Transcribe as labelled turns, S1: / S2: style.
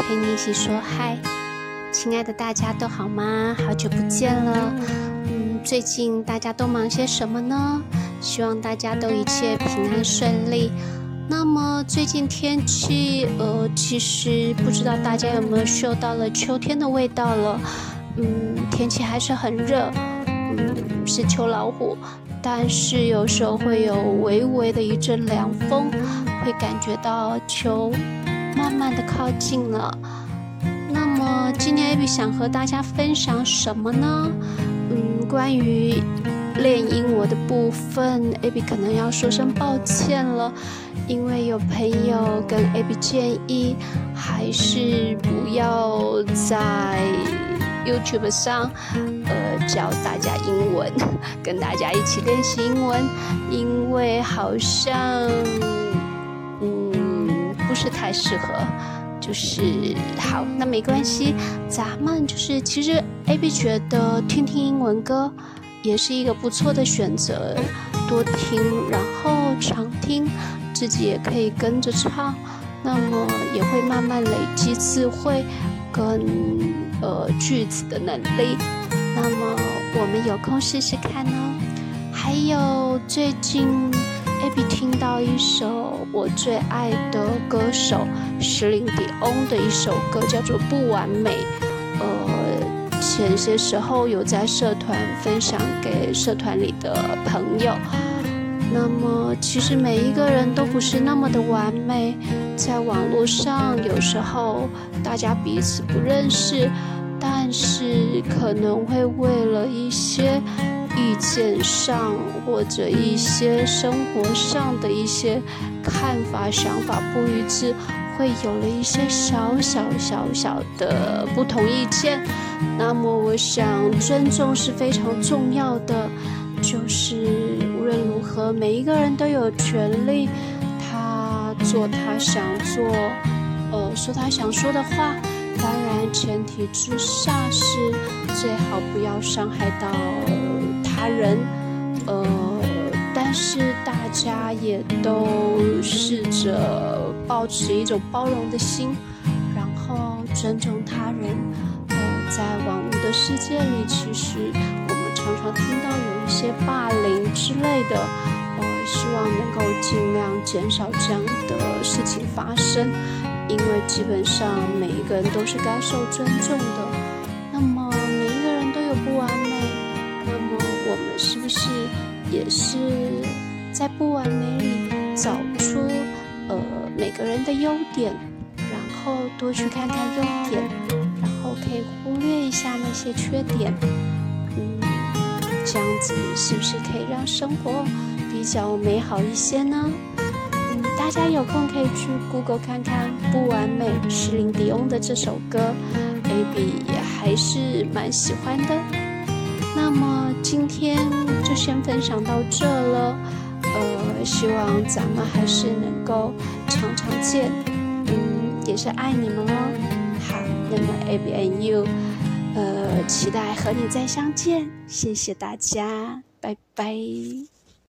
S1: 陪你一起说嗨，亲爱的大家都好吗？好久不见了，嗯，最近大家都忙些什么呢？希望大家都一切平安顺利。那么最近天气，呃，其实不知道大家有没有嗅到了秋天的味道了？嗯，天气还是很热，嗯，是秋老虎，但是有时候会有微微的一阵凉风，会感觉到秋。慢慢的靠近了。那么今天 Abby 想和大家分享什么呢？嗯，关于练英文的部分，Abby 可能要说声抱歉了，因为有朋友跟 Abby 建议，还是不要在 YouTube 上，呃，教大家英文，跟大家一起练习英文，因为好像。不是太适合，就是好，那没关系，咱们就是其实 A B 觉得听听英文歌也是一个不错的选择，多听，然后常听，自己也可以跟着唱，那么也会慢慢累积词汇跟呃句子的能力，那么我们有空试试看哦。还有最近。Abby 听到一首我最爱的歌手石林迪翁的一首歌，叫做《不完美》。呃，前些时候有在社团分享给社团里的朋友。那么，其实每一个人都不是那么的完美，在网络上有时候大家彼此不认识，但是可能会为了一些。意见上或者一些生活上的一些看法、想法不一致，会有了一些小小小小的不同意见。那么，我想尊重是非常重要的。就是无论如何，每一个人都有权利，他做他想做，呃，说他想说的话。当然，前提之下是最好不要伤害到。他人，呃，但是大家也都试着保持一种包容的心，然后尊重他人。呃，在网络的世界里，其实我们常常听到有一些霸凌之类的，呃，希望能够尽量减少这样的事情发生，因为基本上每一个人都是该受尊重的。我们是不是也是在不完美里找出呃每个人的优点，然后多去看看优点，然后可以忽略一下那些缺点，嗯，这样子是不是可以让生活比较美好一些呢？嗯，大家有空可以去 Google 看看《不完美》是林迪翁的这首歌，AB 也还是蛮喜欢的。那么今天就先分享到这了，呃，希望咱们还是能够常常见，嗯，也是爱你们哦。好，那么 A B N U，呃，期待和你再相见，谢谢大家，拜拜。